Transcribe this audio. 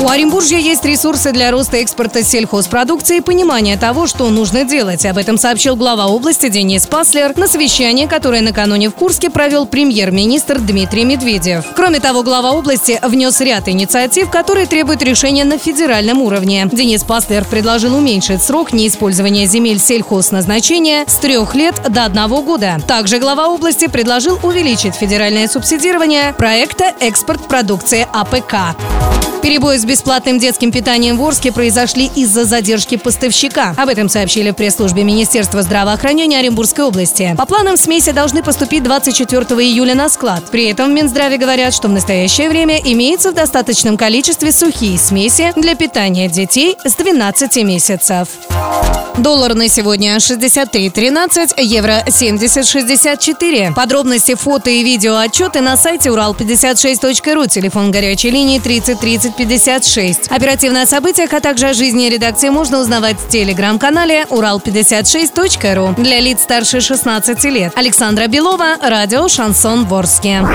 У Оренбуржья есть ресурсы для роста экспорта сельхозпродукции и понимания того, что нужно делать. Об этом сообщил глава области Денис Паслер на совещании, которое накануне в Курске провел премьер-министр Дмитрий Медведев. Кроме того, глава области внес ряд инициатив, которые требуют решения на федеральном уровне. Денис Паслер предложил уменьшить срок неиспользования земель сельхозназначения с трех лет до одного года. Также глава области предложил увеличить федеральное субсидирование проекта «Экспорт продукции АПК». Перебои с бесплатным детским питанием в Орске произошли из-за задержки поставщика. Об этом сообщили в пресс-службе Министерства здравоохранения Оренбургской области. По планам смеси должны поступить 24 июля на склад. При этом в Минздраве говорят, что в настоящее время имеется в достаточном количестве сухие смеси для питания детей с 12 месяцев. Доллар на сегодня 63.13, евро 70.64. Подробности, фото и видео отчеты на сайте урал56.ру, телефон горячей линии 30 30 56. Оперативно о событиях, а также о жизни редакции можно узнавать в телеграм-канале урал56.ру для лиц старше 16 лет. Александра Белова, радио «Шансон Ворске».